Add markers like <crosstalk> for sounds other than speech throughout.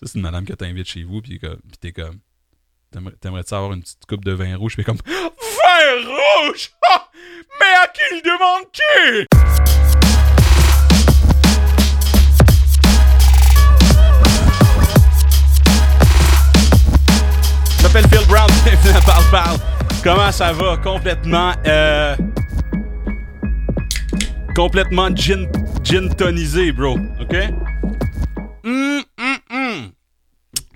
Ça, c'est une madame que t'invites chez vous, puis puis t'es comme. T'aimerais- T'aimerais-tu avoir une petite coupe de vin rouge? Puis comme. <gasps> Vin rouge! Mais à qui le demande qui? Je m'appelle Phil Brown, <laughs> bienvenue Parle Parle. Comment ça va? Complètement. Euh, complètement gin, gin tonisé, bro. OK?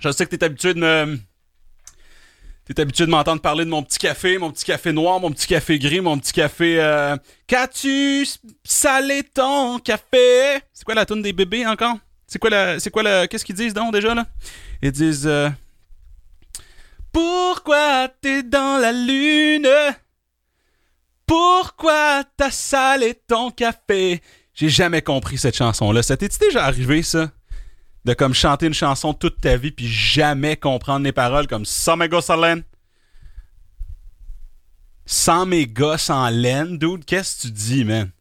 Je sais que t'es habitué de me. T'es habitué de m'entendre parler de mon petit café, mon petit café noir, mon petit café gris, mon petit café. Euh... Qu'as-tu salé ton café? C'est quoi la tune des bébés encore? C'est quoi la. C'est quoi la. Qu'est-ce qu'ils disent donc déjà là? Ils disent. euh, Pourquoi t'es dans la lune? Pourquoi t'as salé ton café? J'ai jamais compris cette chanson-là. Ça t'est déjà arrivé, ça? De comme chanter une chanson toute ta vie puis jamais comprendre les paroles comme Sans mes gosses en laine. Sans mes gosses en laine, dude, qu'est-ce que tu dis, man?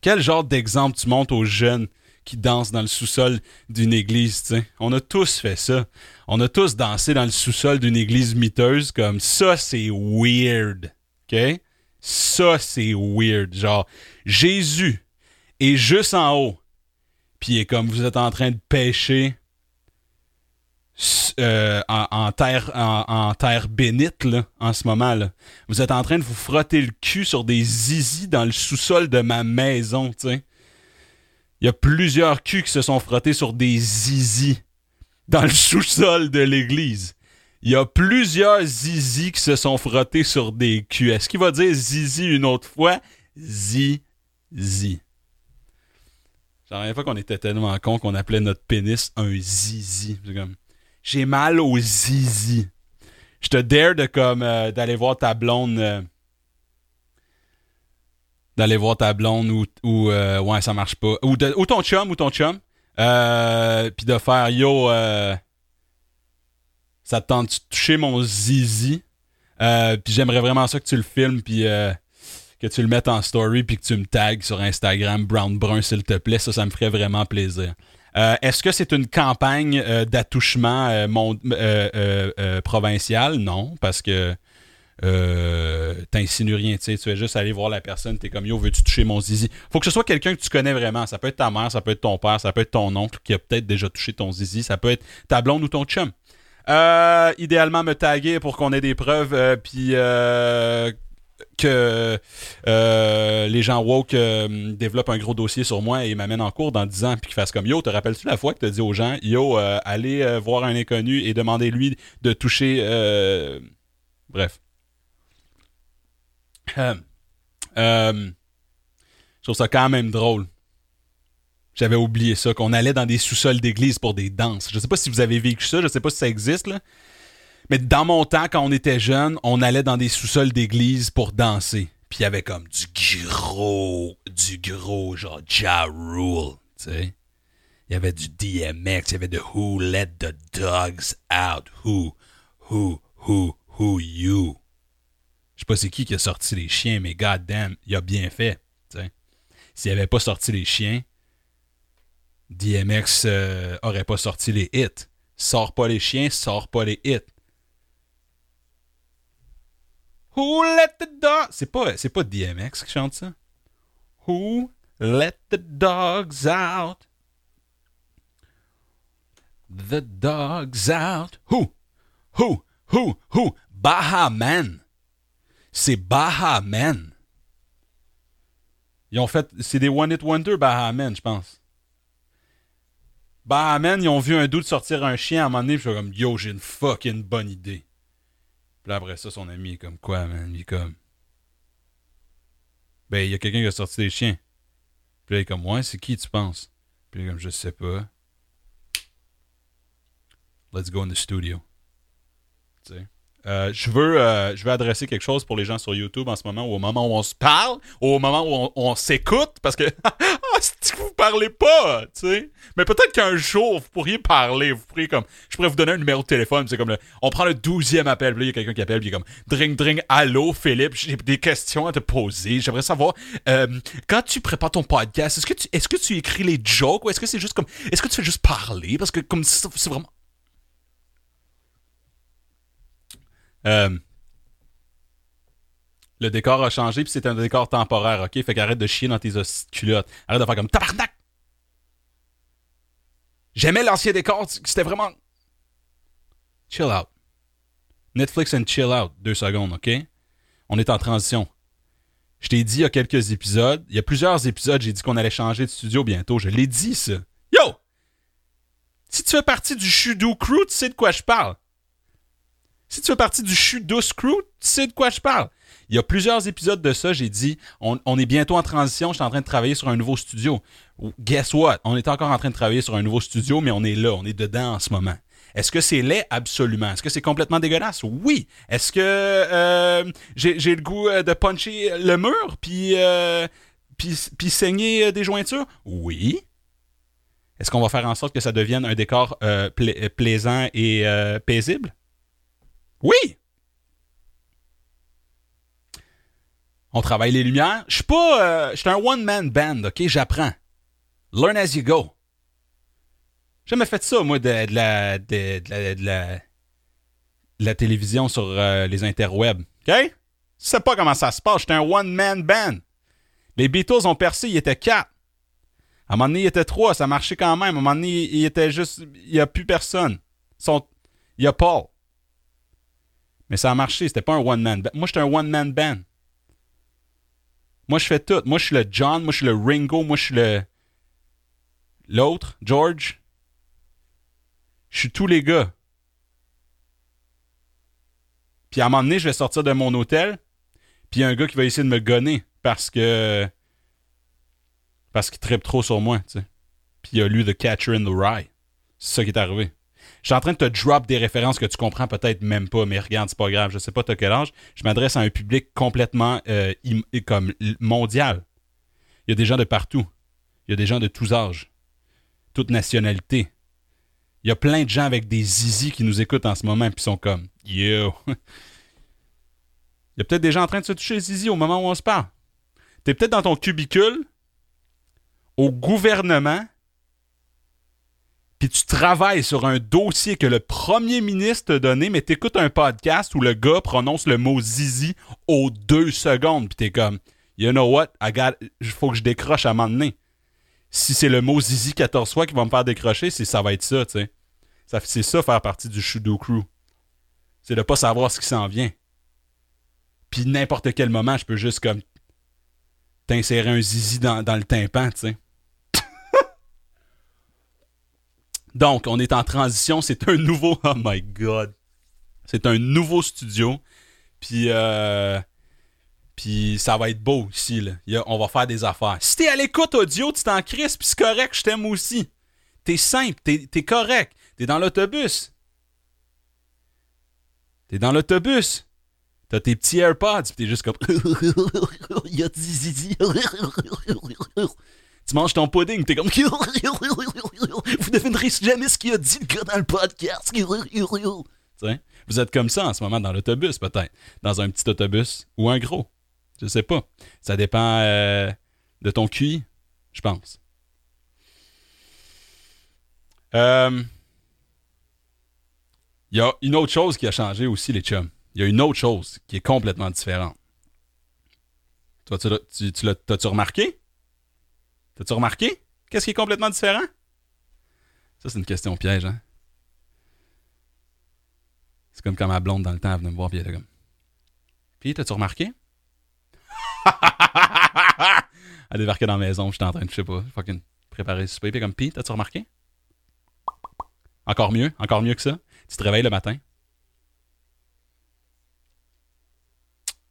Quel genre d'exemple tu montres aux jeunes qui dansent dans le sous-sol d'une église, tu? On a tous fait ça. On a tous dansé dans le sous-sol d'une église miteuse comme ça, c'est weird. OK? Ça, c'est weird. Genre, Jésus est juste en haut. Puis est comme vous êtes en train de pêcher euh, en, terre, en, terre bénite là, en ce moment. Là. Vous êtes en train de vous frotter le cul sur des zizis dans le sous-sol de ma maison. Il y a plusieurs culs qui se sont frottés sur des zizis dans le sous-sol de l'église. Il y a plusieurs zizis qui se sont frottés sur des culs. Est-ce qu'il va dire zizi une autre fois? Zizi. La dernière fois qu'on était tellement con qu'on appelait notre pénis un zizi. J'ai mal au zizi. Je te dare de comme euh, d'aller voir ta blonde. euh, d'aller voir ta blonde ou, ou euh, ouais, ça marche pas. Ou, de- ou ton chum, ou ton chum. Puis de faire yo, ça te tente de toucher mon zizi? Puis j'aimerais vraiment ça que tu le filmes, puis que tu le mettes en story, puis que tu me tagues sur Instagram Brown Brun, s'il te plaît. Ça, ça me ferait vraiment plaisir. Euh, Est-ce que c'est une campagne euh, d'attouchement euh, euh, provincial? Non, parce que t'insinues rien, tu sais, tu vas juste aller voir la personne, t'es comme yo, veux-tu toucher mon zizi? Faut que ce soit quelqu'un que tu connais vraiment. Ça peut être ta mère, ça peut être ton père, ça peut être ton oncle qui a peut-être déjà touché ton zizi, ça peut être ta blonde ou ton chum. Idéalement me taguer pour qu'on ait des preuves, puis que euh, les gens woke euh, développent un gros dossier sur moi et m'amènent en cours dans 10 ans, puis qu'ils fassent comme Yo, te rappelles-tu la fois que tu dit aux gens Yo, euh, allez voir un inconnu et demandez-lui de toucher. Bref. Je trouve ça quand même drôle. J'avais oublié ça, qu'on allait dans des sous-sols d'église pour des danses. Je sais pas si vous avez vécu ça, je sais pas si ça existe, là. Mais dans mon temps, quand on était jeune, on allait dans des sous-sols d'église pour danser. Puis il y avait comme du gros, du gros, genre Ja Rule. Il y avait du DMX, il y avait de Who Let the Dogs Out, Who, Who, Who, Who You? Je sais pas c'est qui qui a sorti les chiens, mais goddamn, il a bien fait, tu sais. S'il avait pas sorti les chiens, DMX euh, aurait pas sorti les hits. Sors pas les chiens, sors pas les hits. Who let the dog... C'est pas, c'est pas DMX qui chante ça? Who let the dogs out? The dogs out. Who? Who? Who? Who? Baha Man. C'est Baha Man. Ils ont fait... C'est des One Hit Wonder Baha Man, je pense. Baha Man, ils ont vu un doute sortir un chien à un moment donné, je suis comme, yo, j'ai une fucking bonne idée. Puis après ça, son ami est comme quoi, man? Il est comme. Ben, il y a quelqu'un qui a sorti des chiens. Puis là, il est comme, ouais, c'est qui tu penses? Puis il est comme, je sais pas. Let's go in the studio. Tu sais? Euh, je veux, euh, je veux adresser quelque chose pour les gens sur YouTube en ce moment, au moment où on se parle, au moment où on, s'écoute, parce que <laughs> ah, vous parlez pas, tu sais? Mais peut-être qu'un jour vous pourriez parler, vous pourriez comme, je pourrais vous donner un numéro de téléphone, c'est comme, le- on prend le douzième appel, puis là il y a quelqu'un qui appelle, puis il est comme, dring dring, allô Philippe, j'ai des questions à te poser, j'aimerais savoir, euh, quand tu prépares ton podcast, est-ce que tu, est-ce que tu écris les jokes, ou est-ce que c'est juste comme, est-ce que tu fais juste parler, parce que comme c'est vraiment Euh, le décor a changé, puis c'est un décor temporaire, ok? Fait qu'arrête de chier dans tes culottes. Arrête de faire comme tabarnak! J'aimais l'ancien décor, c'était vraiment. Chill out. Netflix and chill out. Deux secondes, ok? On est en transition. Je t'ai dit il y a quelques épisodes, il y a plusieurs épisodes, j'ai dit qu'on allait changer de studio bientôt. Je l'ai dit, ça. Yo! Si tu fais partie du Shudo Crew, tu sais de quoi je parle. Si tu fais partie du Shudo Crew, tu sais de quoi je parle. Il y a plusieurs épisodes de ça, j'ai dit, on, est bientôt en transition, je suis en train de travailler sur un nouveau studio. Guess what? On est encore en train de travailler sur un nouveau studio, mais on est là, on est dedans en ce moment. Est-ce que c'est laid? Absolument. Est-ce que c'est complètement dégueulasse? Oui. Est-ce que euh, j'ai, le goût euh, de puncher le mur puis, euh, saigner des jointures? Oui. Est-ce qu'on va faire en sorte que ça devienne un décor plaisant et paisible? Oui. On travaille les lumières. Je suis pas. suis un one-man band, OK? J'apprends. Learn as you go. J'ai jamais fait ça, moi, de, la, de, la, la, télévision sur euh, les interwebs. OK? Je sais pas comment ça se passe. J'étais un one-man band. Les Beatles ont percé, ils étaient quatre. À un moment donné, ils étaient trois, ça marchait quand même. À un moment donné, il était juste. Il n'y a plus personne. Il y a Paul. Mais ça a marché, c'était pas un one-man band. Moi, j'étais un one-man band. Moi, je fais tout. Moi, je suis le John, moi, je suis le Ringo, moi, je suis le. L'autre, George. Je suis tous les gars. Puis à un moment donné, je vais sortir de mon hôtel, puis il y a un gars qui va essayer de me gonner parce que. Parce qu'il tripe trop sur moi, tu sais. Puis il a lu The Catcher in the Rye. C'est ça qui est arrivé. Je suis en train de te drop des références que tu comprends peut-être même pas, mais regarde, c'est pas grave. Je sais pas t'as quel âge. Je m'adresse à un public complètement euh, comme mondial. Il y a des gens de partout. Il y a des gens de tous âges. Toutes nationalités. Il y a plein de gens avec des zizi qui nous écoutent en ce moment et sont comme Yo. <laughs> Il y a peut-être des gens en train de se toucher zizi au moment où on se parle. es peut-être dans ton cubicule, au gouvernement, puis tu travailles sur un dossier que le premier ministre t'a donné, mais t'écoutes un podcast où le gars prononce le mot zizi aux deux secondes, puis t'es comme, you know what, faut que je décroche à un moment donné si c'est le mot Zizi 14 fois qui va me faire décrocher, c'est ça va être ça, tu sais. c'est ça faire partie du Shudo Crew. C'est de pas savoir ce qui s'en vient. Puis n'importe quel moment, je peux juste comme t'insérer un zizi dans, le tympan, tu sais. Donc, on est en transition. C'est un nouveau. <laughs> Oh my god. C'est un nouveau studio. Puis, euh, puis ça va être beau ici. Là. on va faire des affaires. Si t'es à l'écoute audio, tu t'en crises, puis c'est correct, je t'aime aussi. T'es simple, t'es, es correct. T'es dans l'autobus. T'es dans l'autobus. T'as tes petits AirPods, puis t'es juste comme. <laughs> Tu manges ton pudding, t'es comme. <laughs> Vous devinerez jamais ce qu'il a dit le gars dans le podcast. <laughs> Vous êtes comme ça en ce moment dans l'autobus, peut-être. Dans un petit autobus ou un gros. Je sais pas. Ça dépend euh, de ton QI, je pense. Euh, il y a une autre chose qui a changé aussi, les chums. Il y a une autre chose qui est complètement différente. Toi, tu l'as-tu remarqué? T'as-tu remarqué? Qu'est-ce qui est complètement différent? Ça, c'est une question piège, hein? C'est comme quand ma blonde dans le temps, elle venait me voir, puis elle était comme. Puis, t'as-tu remarqué? <laughs> elle débarquait dans la maison, j'étais en train de, je sais pas, fucking préparer le souper. Puis comme, pis, t'as-tu remarqué? Encore mieux, encore mieux que ça. Tu te réveilles le matin.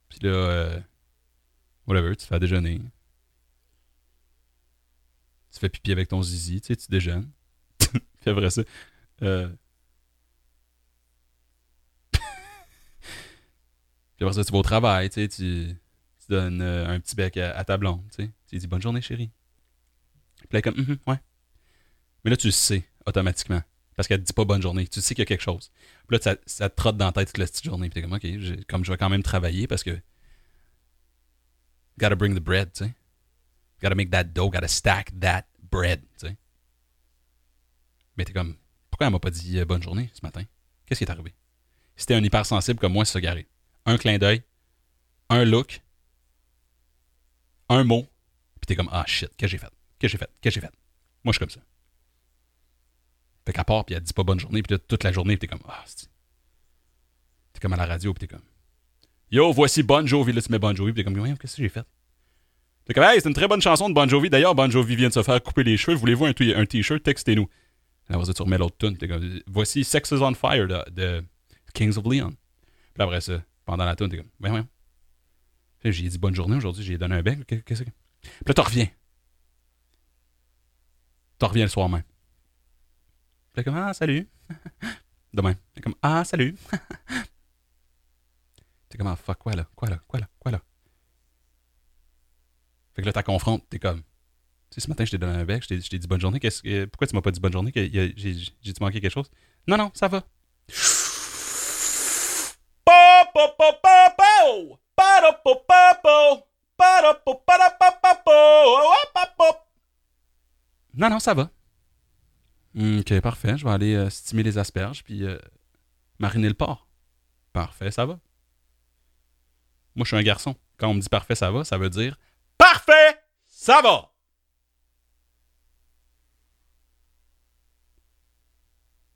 Puis là, euh, whatever, tu fais à déjeuner. Tu fais pipi avec ton zizi, tu sais, tu déjeunes. <laughs> Puis après ça, euh... <laughs> Puis après ça, tu vas au travail, tu sais, tu tu donnes euh, un petit bec à, ta blonde, tu sais. Tu dis bonne journée, chérie. Puis là, comme, mm ouais. Mais là, tu le sais automatiquement. Parce qu'elle te dit pas bonne journée. Tu sais qu'il y a quelque chose. Puis là, ça, ça te trotte dans la tête toute la petite journée. Puis t'es comme, OK, comme je vais quand même travailler parce que. Gotta bring the bread, tu sais. Gotta make that dough, gotta stack that bread, tu sais. Mais t'es comme, pourquoi elle m'a pas dit euh, bonne journée ce matin? Qu'est-ce qui est arrivé? t'es un hypersensible comme moi, qui arrive. Un clin d'œil, un look, un mot, puis t'es comme Ah shit, qu'est-ce que j'ai fait? Qu'est-ce que j'ai fait? Qu'est-ce que j'ai fait? Moi, je suis comme ça. Fait qu'à part, puis elle dit pas bonne journée, puis toute la journée, puis t'es comme Ah, c'est. T'es comme à la radio, puis t'es comme Yo, voici Bon Jovi, là tu mets Bon Jovi, puis t'es comme Qu'est-ce que j'ai fait? Comme Hey, c'est une très bonne chanson de Bon Jovi. D'ailleurs, Bon Jovi vient de se faire couper les cheveux. Voulez-vous un, t-shirt? Textez-nous. Après ça, tu remets l'autre tune. Voici Sex is on Fire de, Kings of Leon. Puis après ça, pendant la tune, t'es comme Voyons. J'ai dit bonne journée aujourd'hui, j'ai donné un bec. Qu'est-ce que Puis là, t'en reviens. T'en reviens le soir même. T'es comme Ah, salut. <laughs> Demain. T'es comme Ah, salut. <laughs> T'es comme Ah, fuck, quoi là? Quoi là? Quoi là? Quoi là? Fait que là, t'as confrontes, t'es comme. Tu sais, ce matin, je t'ai donné un bec, je t'ai dit bonne journée. que- pourquoi tu m'as pas dit bonne journée? J'ai-tu manqué quelque chose? Non, non, ça va. Non, non, ça va. Ok, parfait. Je vais aller euh, stimuler les asperges puis euh, mariner le porc. Parfait, ça va. Moi, je suis un garçon. Quand on me dit parfait, ça va, ça veut dire parfait, ça va.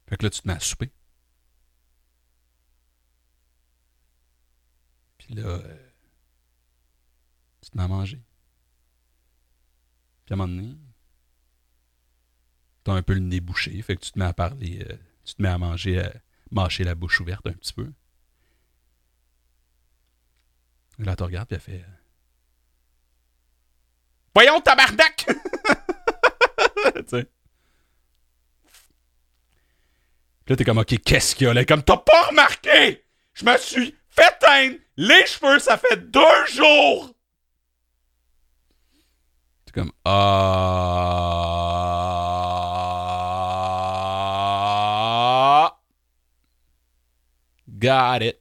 Fait que là, tu te mets à souper. Puis là, euh, tu te mets à manger. Puis à un moment donné, t'as un peu le nez bouché, fait que tu te mets à parler, euh, tu te mets à manger, à mâcher la bouche ouverte un petit peu. Et là, tu regardes, puis elle fait... euh, Voyons, tabarnak! <laughs> là, t'es comme, OK, qu'est-ce qu'il y a? Là, comme, t'as pas remarqué! Je me suis fait teindre les cheveux, ça fait deux jours! T'es comme, ah. Got it.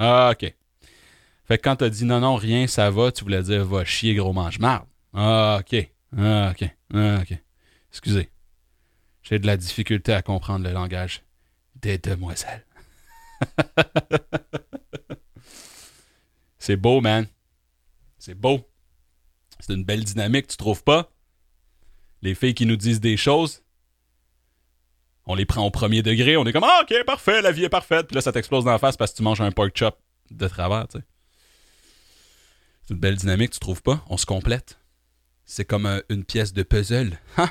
Ah, OK. Fait que quand t'as dit non, non, rien, ça va, tu voulais dire va chier, gros mange-marde. Ah, OK. Ah, OK. Ah, OK. Excusez. J'ai de la difficulté à comprendre le langage des demoiselles. <laughs> C'est beau, man. C'est beau. C'est une belle dynamique, tu trouves pas? Les filles qui nous disent des choses, on les prend au premier degré, on est comme Ah, ok, parfait, la vie est parfaite. Puis là, ça t'explose dans la face parce que tu manges un pork chop de travers, tu sais. C'est une belle dynamique, tu trouves pas? On se complète. C'est comme euh, une pièce de puzzle. Hein?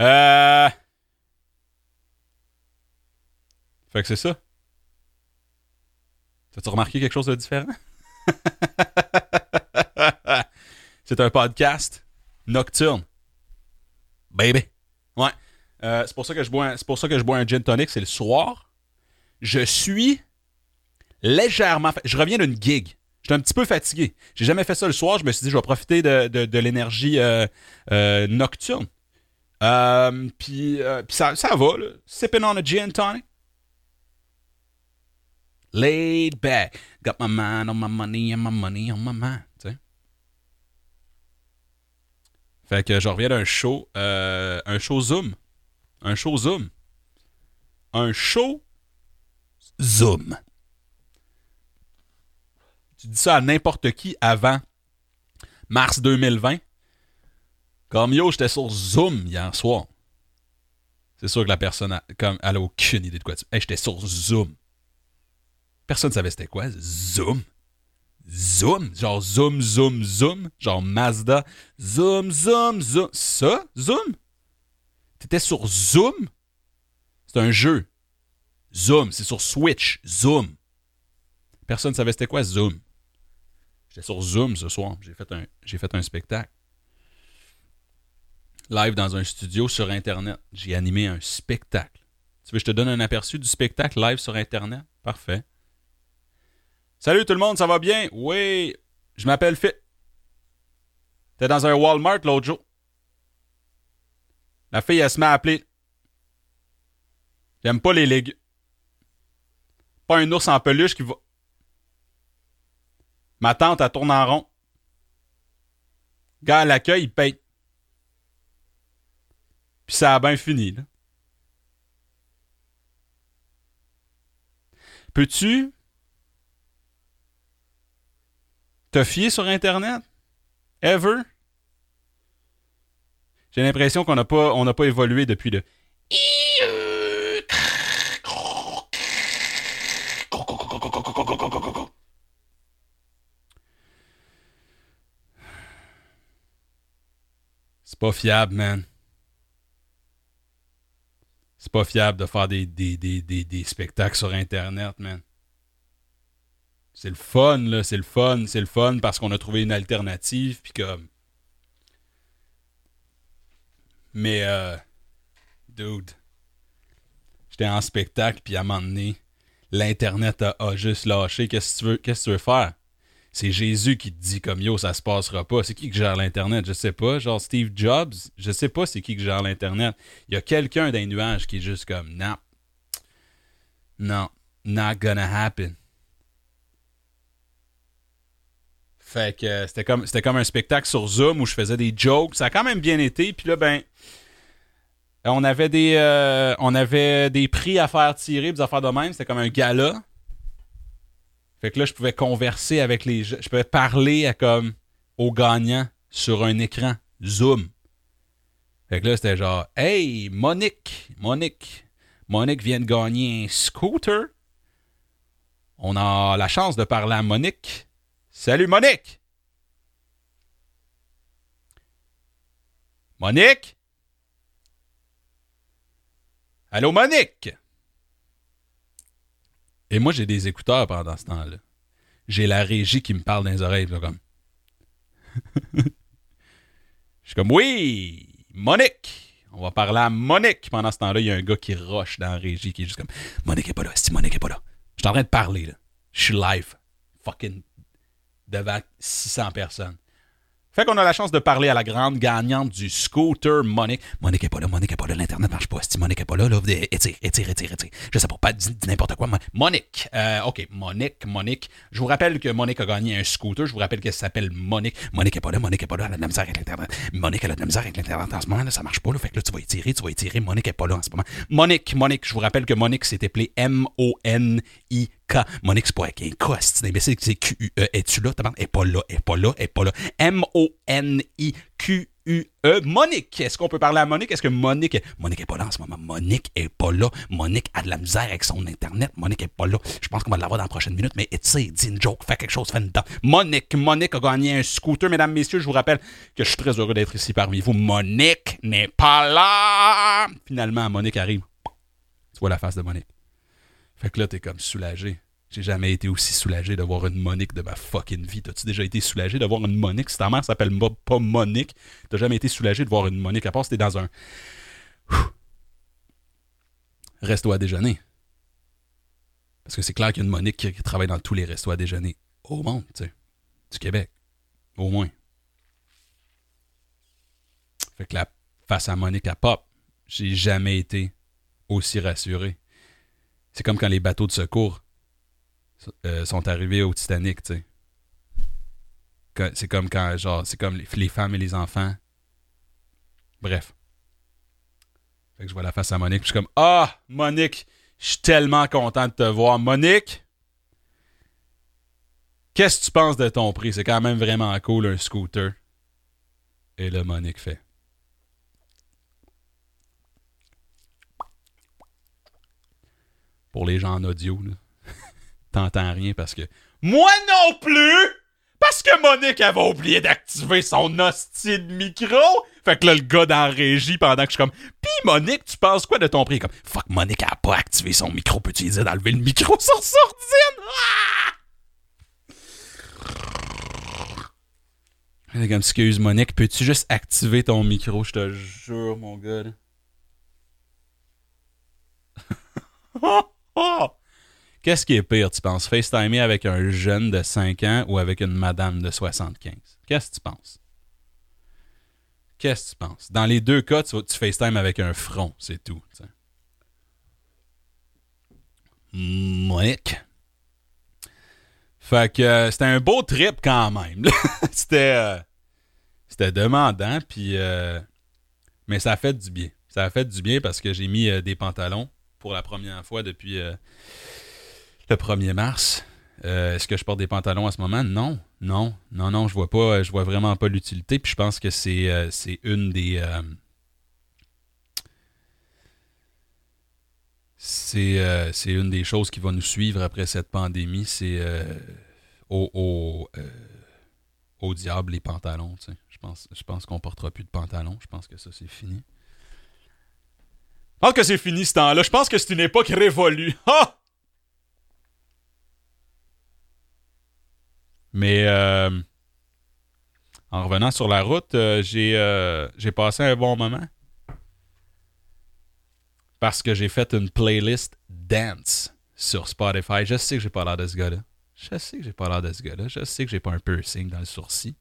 Euh. Fait que c'est ça. T'as-tu remarqué quelque chose de différent? <laughs> c'est un podcast nocturne. Baby. Ouais. Euh, c'est pour ça que je bois c'est pour ça que je bois un gin tonic, c'est le soir. Je suis légèrement je reviens d'une gig. J'étais un petit peu fatigué. J'ai jamais fait ça le soir, je me suis dit je vais profiter de, de- l'énergie euh, euh, nocturne. Euh, puis ça, ça va là. Sipping on a gin tonic. Laid back. Got my mind on my money and my money on my mind. Fait que je reviens d'un show. un show Zoom. Un show Zoom. Un show Zoom. Tu dis ça à n'importe qui avant mars 2020. Comme yo, j'étais sur Zoom hier soir. C'est sûr que la personne, a, comme, elle a aucune idée de quoi tu. Hey, j'étais sur Zoom. Personne ne savait c'était quoi. Zoom? Zoom? Genre Zoom, Zoom, Zoom? Genre Mazda? Zoom, Zoom, Zoom. Ça? Zoom? T'étais sur Zoom? C'est un jeu. Zoom. C'est sur Switch. Zoom. Personne ne savait c'était quoi Zoom. J'étais sur Zoom ce soir. J'ai fait un, j'ai fait un spectacle. Live dans un studio sur Internet. J'ai animé un spectacle. Tu veux que je te donne un aperçu du spectacle live sur Internet? Parfait. Salut tout le monde, ça va bien? Oui, je m'appelle Fit. T'es dans un Walmart l'autre jour. La fille, elle se met à appeler. J'aime pas les légumes. Pas un ours en peluche qui va. Ma tante, elle tourne en rond. Gars l'accueil, il paye. Puis ça a bien fini. Là. Peux-tu te fier sur Internet? Ever? J'ai l'impression qu'on n'a pas, pas évolué depuis le. C'est pas fiable, man. C'est pas fiable de faire des, des, des, des, spectacles sur Internet, man. C'est le fun, là. C'est le fun. C'est le fun parce qu'on a trouvé une alternative. Puis comme. Mais, euh. Dude. J'étais en spectacle, puis à un moment donné, l'Internet a, juste lâché. Qu'est-ce que tu veux, qu'est-ce que tu veux faire? C'est Jésus qui te dit comme yo, ça se passera pas. C'est qui qui gère l'Internet? Je sais pas. Genre Steve Jobs, je sais pas c'est qui qui gère l'Internet. Il y a quelqu'un d'un nuage qui est juste comme non. Non. Not gonna happen. Fait que c'était comme, c'était comme un spectacle sur Zoom où je faisais des jokes. Ça a quand même bien été. Puis là, ben, on avait des, euh, on avait des prix à faire tirer, des affaires de même. C'était comme un gala. Fait que là, je pouvais converser avec les. Je pouvais parler à comme aux gagnants sur un écran Zoom. Fait que là, c'était genre Hey, Monique, Monique, Monique vient de gagner un scooter. On a la chance de parler à Monique. Salut Monique! Monique? Allô Monique? Et moi, j'ai des écouteurs pendant ce temps-là. J'ai la régie qui me parle dans les oreilles, comme. <laughs> Je suis comme, oui, Monique! On va parler à Monique. Pendant ce temps-là, il y a un gars qui rush dans la régie qui est juste comme, Monique est pas là, si Monique est pas là. Je suis en train de parler, là. Je suis live. Fucking devant 600 personnes. Fait qu'on a la chance de parler à la grande gagnante du scooter Monique. Monique est pas là, Monique est pas là, l'Internet marche pas. Si Monique est pas là, là, étire, étire, étire, étire. Je sais pas, pas n'importe quoi. Monique, euh, ok, Monique, Monique. Je vous rappelle que Monique a gagné un scooter. Je vous rappelle qu'elle s'appelle Monique. Monique est pas là, Monique est pas là, elle a de la misère avec l'Internet. Monique, elle a de la misère avec l'Internet en ce moment, là, ça marche pas, là. Fait que là, tu vas étirer, tu vas étirer. Monique est pas là en ce moment. Monique, Monique, je vous rappelle que Monique s'est appelée M-O-N-I Monique, c'est pas avec un K, c'est imbécile, c'est Q-U-E. Es-tu là? Elle est pas là, elle est pas là, elle est pas là. M-O-N-I-Q-U. E. Monique. Est-ce qu'on peut parler à Monique? Est-ce que Monique. Monique est pas là en ce moment. Monique est pas là. Monique a de la misère avec son Internet. Monique est pas là. Je pense qu'on va l'avoir dans la prochaine minute, mais tu sais, dis une joke, fais quelque chose, fais une. Monique. Monique a gagné un scooter. Mesdames, messieurs, je vous rappelle que je suis très heureux d'être ici parmi vous. Monique n'est pas là. Finalement, Monique arrive. Tu vois la face de Monique. Fait que là, t'es comme soulagé. J'ai jamais été aussi soulagé d'avoir une Monique de ma fucking vie. T'as-tu déjà été soulagé d'avoir une Monique? Si ta mère s'appelle pas Monique, t'as jamais été soulagé de voir une Monique. À part si t'es dans un. Resto à déjeuner. Parce que c'est clair qu'il y a une Monique qui, travaille dans tous les restos à déjeuner au monde, tu sais. Du Québec. Au moins. Fait que la face à Monique à pop, j'ai jamais été aussi rassuré. C'est comme quand les bateaux de secours euh, sont arrivés au Titanic, tu sais. C'est comme quand, genre, c'est comme les, femmes et les enfants. Bref. Fait que je vois la face à Monique, je suis comme Ah, Monique, je suis tellement content de te voir. Monique, qu'est-ce que tu penses de ton prix? C'est quand même vraiment cool, un scooter. Et là, Monique fait. Pour les gens en audio, <laughs> t'entends rien parce que moi non plus parce que Monique avait oublié d'activer son hostie de micro. Fait que là, le gars dans la régie, pendant que je suis comme, pis Monique, tu penses quoi de ton prix? Comme, fuck, Monique a pas activé son micro. Peux-tu dire d'enlever le micro sur sourdine? Ah! Comme, excuse Monique, peux-tu juste activer ton micro? Je te jure, mon gars. <laughs> Qu'est-ce qui est pire, tu penses? FaceTimer avec un jeune de 5 ans ou avec une madame de 75? Qu'est-ce que tu penses? Qu'est-ce que tu penses? Dans les deux cas, tu, tu FaceTime avec un front, c'est tout. Monique. Fait que euh, c'était un beau trip quand même. <laughs> c'était, euh, c'était demandant, puis, euh, mais ça fait du bien. Ça a fait du bien parce que j'ai mis des pantalons pour la première fois depuis euh, le 1er mars. Euh, Est-ce que je porte des pantalons à ce moment? Non, non, non, non, je vois pas, je vois vraiment pas l'utilité. Puis je pense que c'est euh, une des. euh, c'est euh, une des choses qui va nous suivre après cette pandémie. C'est euh, au, au, euh, au diable les pantalons. Je pense, je pense qu'on portera plus de pantalons. Je pense que ça, c'est fini. Pense que c'est fini ce temps-là. Je pense que c'est une époque révolue. Mais euh, en revenant sur la route, euh, j'ai euh, j'ai passé un bon moment. Parce que j'ai fait une playlist dance sur Spotify. Je sais que j'ai pas l'air de ce gars-là. Je sais que j'ai pas l'air de ce gars-là. Je sais que j'ai pas un piercing dans le sourcil.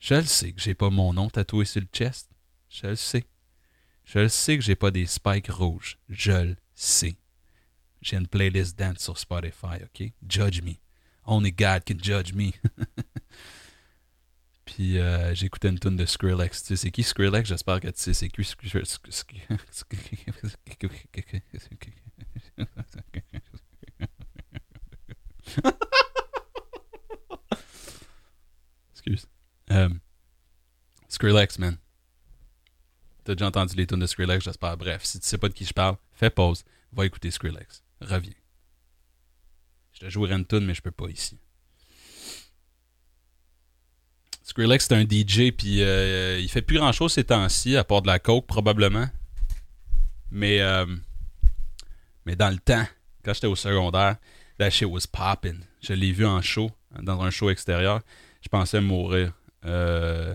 Je le sais que j'ai pas mon nom tatoué sur le chest. Je le sais. Je le sais que j'ai pas des spikes rouges. Je le sais. J'ai une playlist dance sur Spotify, OK? Judge me. Only God can judge me. Puis euh, j'écoutais une tune de Skrillex. Tu sais c'est qui Skrillex? J'espère que tu sais c'est qui Skrillex. Excuse. Euh, Skrillex, man. T'as déjà entendu les tunes de Skrillex, j'espère. Bref, si tu sais pas de qui je parle, fais pause, va écouter Skrillex. Reviens. Je te jouerai une tune, mais je peux pas ici. Skrillex, c'est un DJ, puis euh, il fait plus grand chose ces temps-ci, à part de la coke, probablement. Mais, euh, mais dans le temps, quand j'étais au secondaire, that shit was popping. Je l'ai vu en show, dans un show extérieur. Je pensais mourir. Euh,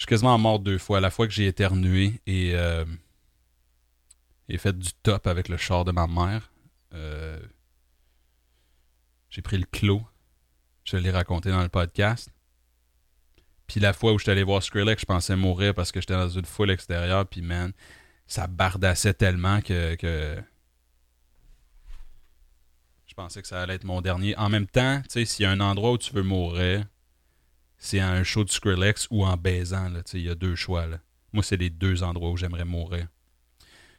je suis quasiment mort deux fois. La fois que j'ai éternué et, euh, et fait du top avec le char de ma mère. Euh, j'ai pris le clos. Je l'ai raconté dans le podcast. Puis la fois où je suis allé voir Skrillex, je pensais mourir parce que j'étais dans une foule extérieure. Puis man, ça bardassait tellement que je pensais que ça allait être mon dernier. En même temps, tu sais, s'il y a un endroit où tu veux mourir, c'est un show de Skrillex ou en baisant. Il y a deux choix. Moi, c'est les deux endroits où j'aimerais mourir.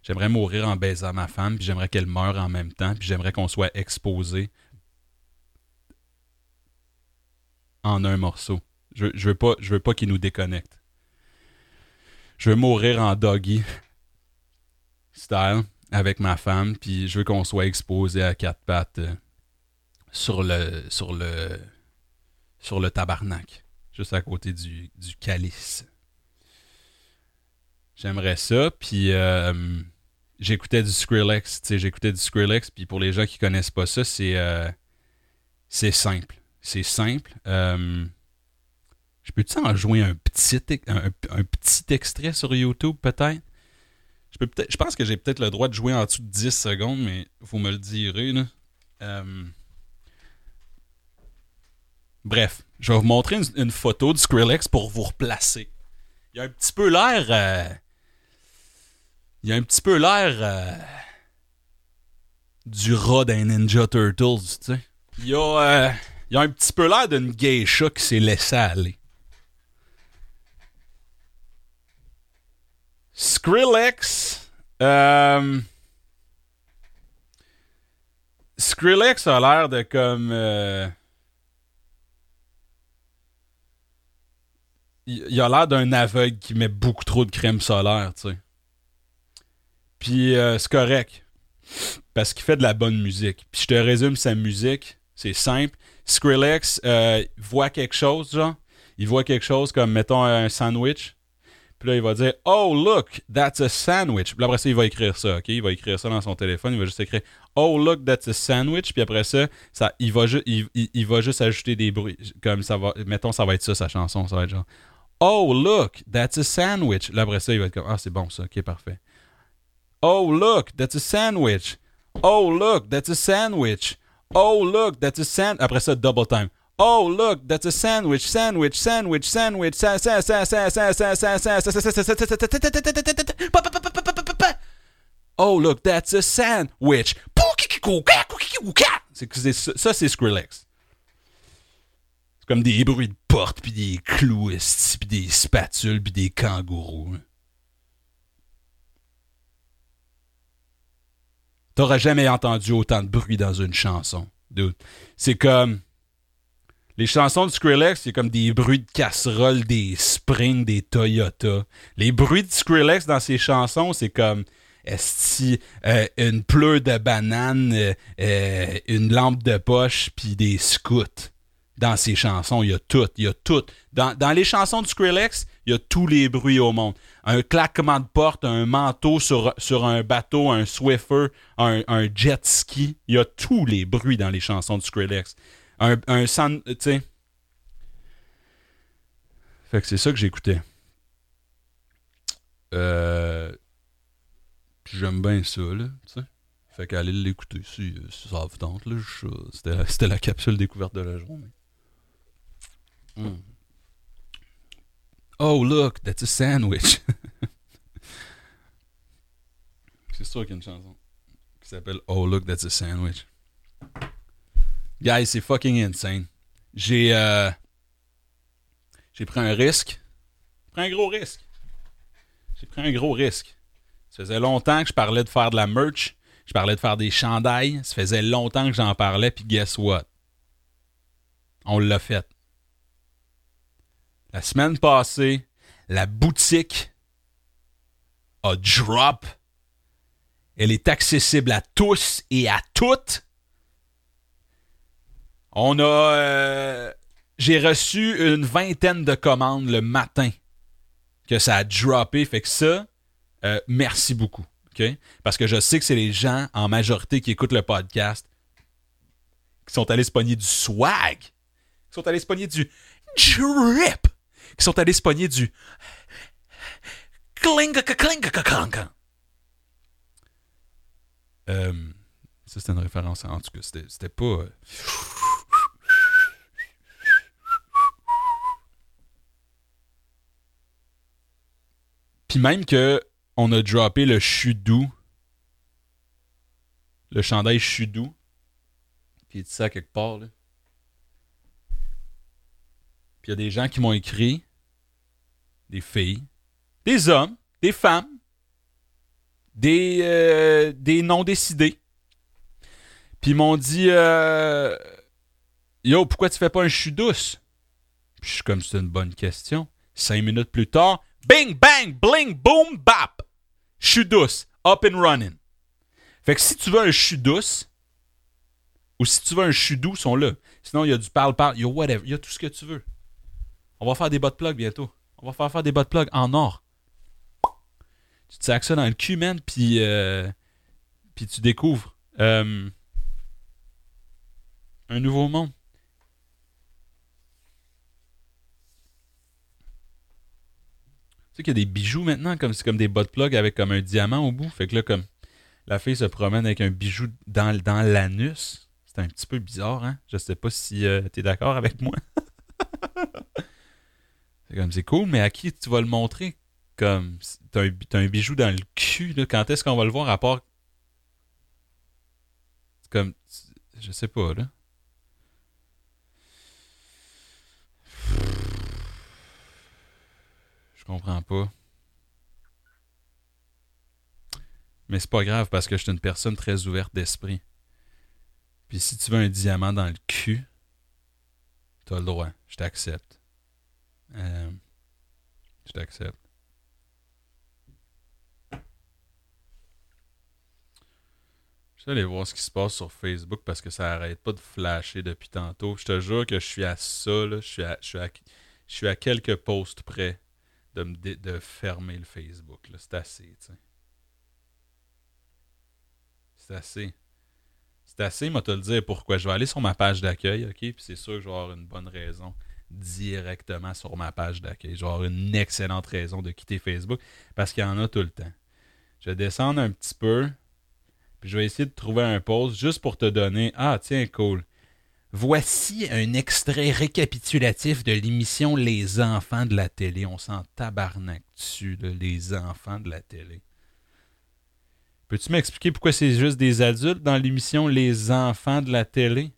J'aimerais mourir en baisant ma femme, puis j'aimerais qu'elle meure en même temps, puis j'aimerais qu'on soit exposé en un morceau. Je, je veux pas, je qu'il nous déconnecte. Je veux mourir en doggy style avec ma femme, puis je veux qu'on soit exposé à quatre pattes euh, sur le sur sur le juste à côté du, calice. J'aimerais ça, puis euh, j'écoutais du Skrillex, j'écoutais du Skrillex, puis pour les gens qui connaissent pas ça, c'est euh, simple. C'est simple. Euh, je peux-tu en jouer un petit, extrait sur YouTube, peut-être? Je, pense que j'ai peut-être le droit de jouer en dessous de 10 secondes, mais vous me le direz. Bref, je vais vous montrer une, photo de Skrillex pour vous replacer. Il a un petit peu l'air. euh, il a un petit peu l'air. euh, du rat d'un Ninja Turtles, tu sais. Il a, euh, a un petit peu l'air d'une geisha qui s'est laissée aller. Skrillex. euh, Skrillex a l'air de comme. Il a l'air d'un aveugle qui met beaucoup trop de crème solaire, tu sais. Puis euh, c'est correct. Parce qu'il fait de la bonne musique. Puis je te résume sa musique. C'est simple. Skrillex euh, voit quelque chose, genre. Il voit quelque chose comme, mettons, un sandwich. Puis là, il va dire Oh, look, that's a sandwich. Puis après ça, il va écrire ça, OK? Il va écrire ça dans son téléphone. Il va juste écrire Oh, look, that's a sandwich. Puis après ça, ça il, va il, il- il va juste ajouter des bruits. Comme ça va. Mettons, ça va être ça, sa chanson. Ça va être genre Oh, look, that's a sandwich. Là, après ça, il va être comme Ah, c'est bon ça. OK, parfait. Oh, look, that's a sandwich. Oh, look, that's a sandwich. Oh, look, that's a sandwich. Après ça, double time. Oh, look, that's a sandwich, sandwich, sandwich, sandwich, sa sa sa sa sa sa sa sa sa Oh, look, that's a sandwich. Ça, c'est Skrillex. C'est comme des bruits de porte, puis des clous, puis des spatules, puis des kangourous. hein. T'auras jamais entendu autant de bruit dans une chanson. C'est comme. Les chansons de Skrillex, c'est comme des bruits de casserole, des Springs, des Toyota. Les bruits de Skrillex dans ses chansons, c'est comme. Esti, euh, une pleure de banane, euh, euh, une lampe de poche, puis des scouts. Dans ses chansons, il y a tout. Il y a tout. Dans, les chansons de Skrillex, il y a tous les bruits au monde. Un claquement de porte, un manteau sur, sur un bateau, un Swiffer, un, jet ski. Il y a tous les bruits dans les chansons de Skrillex. Un, un tu sais. Fait que c'est ça que j'écoutais. Euh. J'aime bien ça, là, tu sais. Fait qu'aller l'écouter si, euh, si ça vous tente, là. c'était la capsule découverte de la journée. Mm. Oh, look, that's a sandwich. <laughs> c'est sûr qu'il y a une chanson qui s'appelle Oh, look, that's a sandwich. Guys, c'est fucking insane. J'ai euh, j'ai pris un risque. J'ai pris un gros risque. J'ai pris un gros risque. Ça faisait longtemps que je parlais de faire de la merch. Je parlais de faire des chandails. Ça faisait longtemps que j'en parlais, puis guess what? On l'a fait. La semaine passée, la boutique a drop. Elle est accessible à tous et à toutes. On a. euh, J'ai reçu une vingtaine de commandes le matin que ça a droppé. Fait que ça, euh, merci beaucoup. OK? Parce que je sais que c'est les gens en majorité qui écoutent le podcast qui sont allés se pogner du swag, qui sont allés se pogner du drip, qui sont allés se pogner du. Euh, ça, c'était une référence. En tout cas, c'était pas. euh, Puis même que on a droppé le chudou. Le chandail chudou. Il dit ça quelque part, là. Puis il y a des gens qui m'ont écrit. Des filles. Des hommes. Des femmes. Des, euh, non décidés. Puis ils m'ont dit euh, Yo, pourquoi tu fais pas un chou douce? Puis je suis comme c'est une bonne question. Cinq minutes plus tard, bing, bang, bling, boom, bap. Chou douce, up and running. Fait que si tu veux un chou douce, ou si tu veux un chou doux, ils sont là. Sinon, il y a du parle-parle, il y a whatever, il y a tout ce que tu veux. On va faire des bot plugs bientôt. On va faire faire des bot plugs en or. Tu te sacs ça dans le cul, man, puis, euh, puis tu découvres euh, un nouveau monde. Tu sais qu'il y a des bijoux maintenant, comme c'est comme des bot plugs avec comme un diamant au bout. Fait que là, comme la fille se promène avec un bijou dans, dans l'anus. C'est un petit peu bizarre, hein? Je sais pas si tu t'es d'accord avec moi. <laughs> c'est cool, mais à qui tu vas le montrer? Comme t'as un, un bijou dans le cul, là. Quand est-ce qu'on va le voir à part? Comme. Je sais pas, là. Je comprends pas. Mais c'est pas grave parce que je suis une personne très ouverte d'esprit. Puis si tu veux un diamant dans le cul, t'as le droit. Je t'accepte. Euh, je t'accepte. Je suis allé voir ce qui se passe sur Facebook parce que ça arrête pas de flasher depuis tantôt. Je te jure que je suis à ça, là. Je suis à, je suis à, quelques posts près de, me de fermer le Facebook. C'est assez, tu. C'est assez. C'est assez, moi, te le dire pourquoi. Je vais aller sur ma page d'accueil, OK? Puis c'est sûr que je vais avoir une bonne raison directement sur ma page d'accueil. Je vais avoir une excellente raison de quitter Facebook parce qu'il y en a tout le temps. Je vais descendre un petit peu, puis je vais essayer de trouver un post juste pour te donner Ah, tiens, cool. Voici un extrait récapitulatif de l'émission Les enfants de la télé. On s'en tabarnak dessus, les enfants de la télé. Peux-tu m'expliquer pourquoi c'est juste des adultes dans l'émission Les enfants de la télé?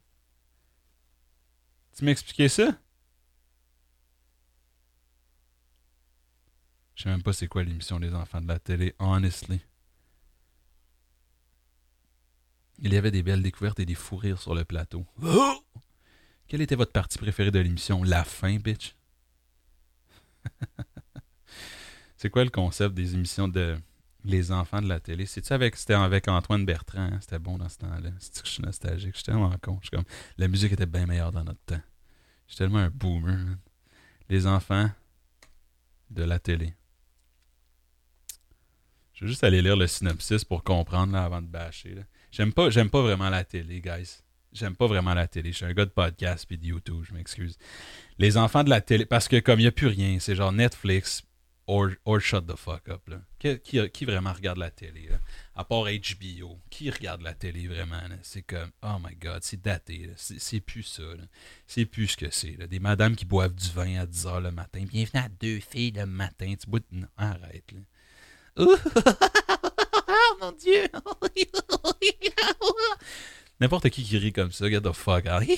Tu m'expliquer ça? Je sais même pas c'est quoi l'émission des enfants de la télé, honestly. Il y avait des belles découvertes et des fous rires sur le plateau. Oh! <gasps> Quelle était votre partie préférée de l'émission? La fin, bitch? <laughs> C'est quoi le concept des émissions de les enfants de la télé? C'est-tu avec c'était avec Antoine Bertrand hein? C'était bon dans ce temps-là. C'est que je suis nostalgique? Je suis tellement con. Je comme la musique était bien meilleure dans notre temps. Je suis tellement un boomer. Les enfants de la télé. Je vais juste aller lire le synopsis pour comprendre là, avant de bâcher. J'aime pas, j'aime pas vraiment la télé, guys. J'aime pas vraiment la télé. Je suis un gars de podcast puis de YouTube, je m'excuse. Les enfants de la télé, parce que comme il n'y a plus rien, c'est genre Netflix or, or shut the fuck up. Qui, vraiment regarde la télé? À part HBO, qui regarde la télé vraiment? C'est comme, oh my god, c'est daté. C'est plus ça. C'est plus ce que c'est. Des madames qui boivent du vin à 10h le matin. Bienvenue à deux filles le matin. Tu bois... Arrête. Là. Oh <laughs> mon Dieu! <laughs> N'importe qui qui rit comme ça, get the fuck out. <laughs>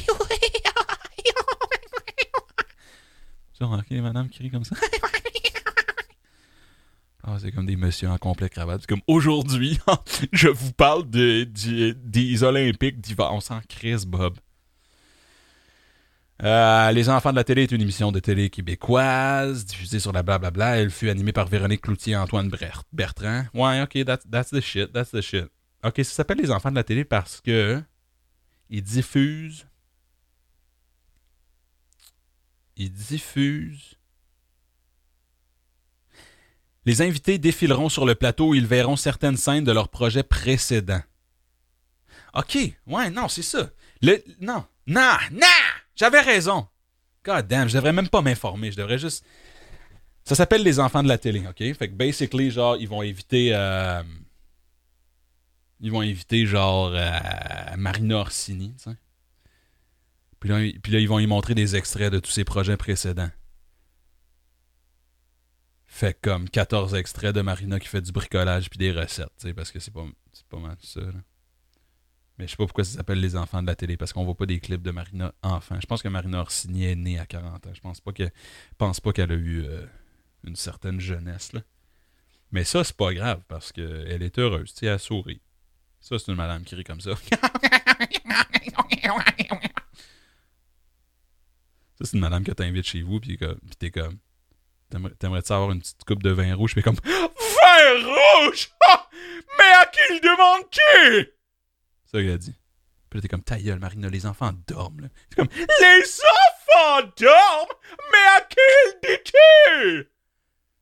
Tu as remarqué les madames qui rient comme ça? Ah, c'est comme des messieurs en complet cravate. C'est comme aujourd'hui, je vous parle de, des Olympiques d'hiver. On s'en crise, Bob. Euh, les enfants de la télé est une émission de télé québécoise diffusée sur la blablabla. Elle fut animée par Véronique Cloutier et Antoine Bertrand. Ouais, ok, that's, the shit, that's the shit. Ok, ça s'appelle les enfants de la télé parce que ils diffusent. Ils diffusent. Les invités défileront sur le plateau où ils verront certaines scènes de leur projet précédent. OK, ouais, non, c'est ça. Le, non, non, non! J'avais raison. God damn, je devrais même pas m'informer. Je devrais juste. Ça s'appelle les enfants de la télé, OK? Fait que basically, genre, ils vont éviter. Euh, ils vont inviter genre euh, Marina Orsini, tu sais. Puis là, ils vont y montrer des extraits de tous ses projets précédents. Fait comme 14 extraits de Marina qui fait du bricolage puis des recettes, tu sais, parce que c'est pas, pas mal ça. Là. Mais je sais pas pourquoi ça s'appelle les enfants de la télé, parce qu'on voit pas des clips de Marina enfant. Je pense que Marina Orsini est née à 40 ans. Je pense pas qu'elle pense pas qu'elle a eu euh, une certaine jeunesse. Là. Mais ça, c'est pas grave, parce qu'elle est heureuse, tu sais, elle sourit. Ça, c'est une madame qui rit comme ça. <laughs> ça, c'est une madame que t'invites chez vous, puis t'es comme. T'aimerais-tu avoir une petite coupe de vin rouge, puis comme. <gasps> Vin rouge! Mais à qui il demande qui? C'est ça qu'il a dit. Puis là, t'es comme, ta gueule, Marina, les enfants dorment, là. T'es comme, <laughs> les enfants dorment? Mais à qui il dit qui?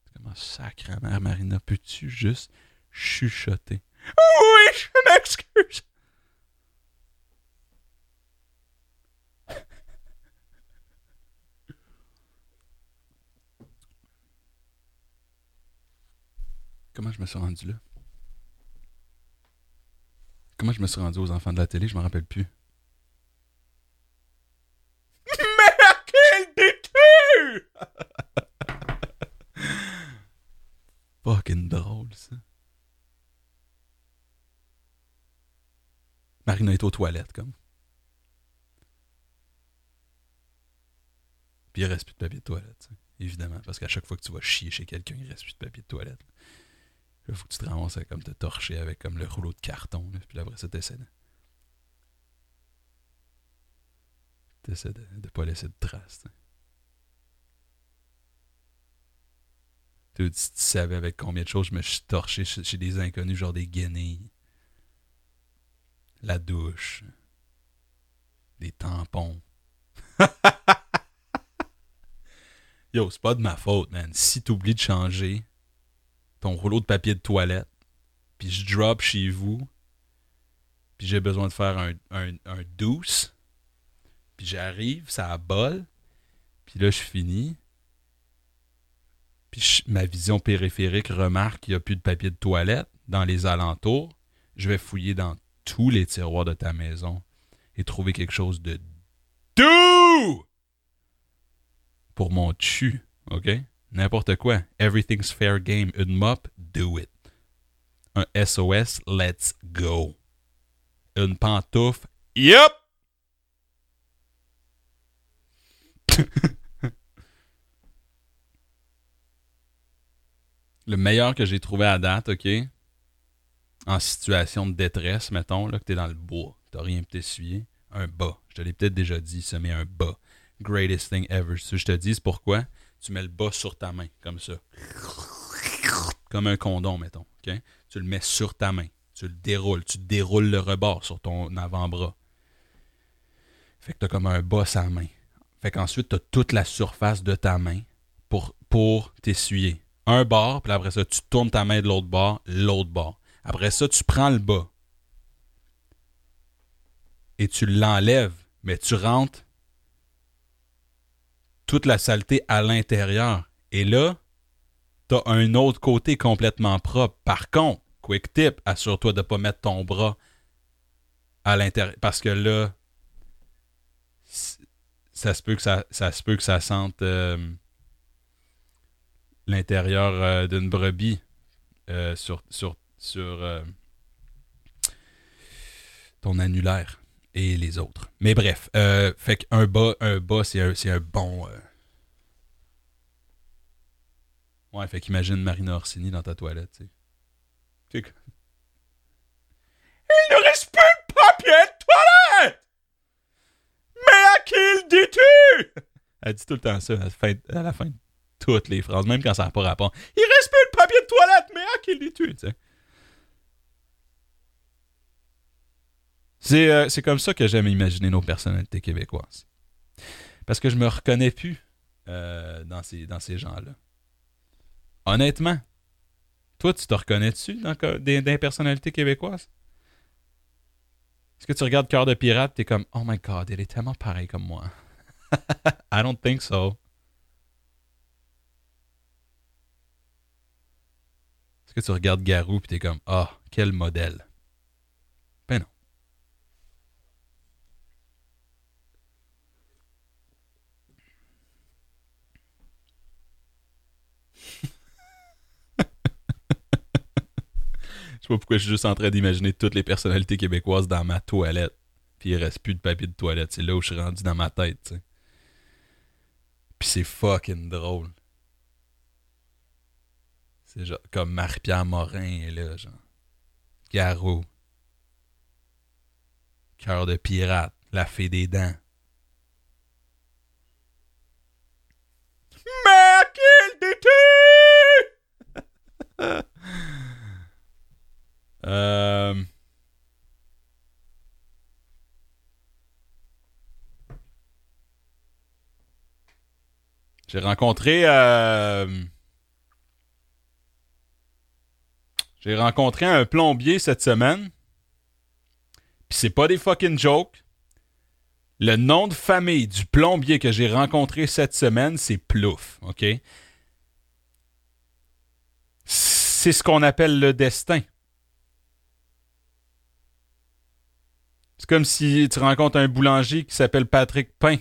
C'est comme, oh, sacrement, Marina, peux-tu juste chuchoter? Oui, je m'excuse. Comment je me suis rendu là? Comment je me suis rendu aux enfants de la télé? Je me rappelle plus. Mais à quel détour? Fucking drôle, ça. Marina est aux toilettes, comme. Puis il reste plus de papier de toilette, évidemment. Parce qu'à chaque fois que tu vas chier chez quelqu'un, il reste plus de papier de toilette. Il faut que tu te ramasses comme te torcher avec comme le rouleau de carton. puis après ça, t'essaies de... T'essaies de ne pas laisser de traces. Tu, tu savais avec combien de choses je me suis torché chez, chez des inconnus, genre des guenilles la douche, des tampons. <laughs> Yo, c'est pas de ma faute, man. Si t'oublies de changer ton rouleau de papier de toilette, puis je drop chez vous, puis j'ai besoin de faire un, douce, puis j'arrive, ça bol, puis là, je finis. Puis ma vision périphérique remarque qu'il n'y a plus de papier de toilette dans les alentours. Je vais fouiller dans tous les tiroirs de ta maison et trouver quelque chose de doux pour mon chu, OK? N'importe quoi. Everything's fair game. Une mop, do it. Un SOS, let's go. Une pantoufle, yep! <laughs> Le meilleur que j'ai trouvé à date, OK? En situation de détresse, mettons, là, que t'es dans le bois, t'as rien pour t'essuyer. Un bas. Je te l'ai peut-être déjà dit, ça, mais un bas. Greatest thing ever. Si je te dis, pourquoi? Tu mets le bas sur ta main, comme ça. Comme un condom, mettons. Tu le mets sur ta main. Tu le déroules. Tu déroules le rebord sur ton avant-bras. Fait que t'as comme un bas à la main. Fait qu'ensuite, t'as toute la surface de ta main pour, pour t'essuyer. Un bord, puis après ça, tu tournes ta main de l'autre bord, l'autre bord. Après ça, tu prends le bas. Et tu l'enlèves, mais tu rentres toute la saleté à l'intérieur. Et là, tu as un autre côté complètement propre. Par contre, quick tip, assure-toi de ne pas mettre ton bras à l'intérieur. Parce que là, ça se peut que ça, ça se peut que ça sente euh, l'intérieur euh, d'une brebis euh, sur, sur, sur ton annulaire et les autres. Mais bref, fait qu'un bas, un bas, c'est un, un, bon. Ouais, fait qu'imagine Marina Orsini dans ta toilette, tu sais. Il ne reste plus de papier de toilette! Mais à qui le dis-tu? Elle dit tout le temps ça à la, fin, à la fin de toutes les phrases, même quand ça n'a pas rapport. Il reste plus de papier de toilette, mais à qui le dis-tu? C'est, euh, c'est comme ça que j'aime imaginer nos personnalités québécoises. Parce que je me reconnais plus euh, dans ces, gens-là. Honnêtement, toi, tu te reconnais-tu dans des, personnalités québécoises? Est-ce que tu regardes Cœur de pirate, t'es comme Oh my god, il est tellement pareil comme moi. <laughs> I don't think so. Est-ce que tu regardes Garou et t'es comme oh, quel modèle. Sais pas pourquoi je suis juste en train d'imaginer toutes les personnalités québécoises dans ma toilette. Puis il reste plus de papier de toilette. C'est là où je suis rendu dans ma tête, tu sais. Puis c'est fucking drôle. C'est genre comme Marie-Pierre Morin est là, genre. Garou. Cœur de pirate. La fée des dents. Mais <laughs> qu'il Euh... J'ai rencontré. Euh... J'ai rencontré un plombier cette semaine. Puis c'est pas des fucking jokes. Le nom de famille du plombier que j'ai rencontré cette semaine, c'est Plouf, OK? C'est ce qu'on appelle le destin. C'est comme si tu rencontres un boulanger qui s'appelle Patrick Pain.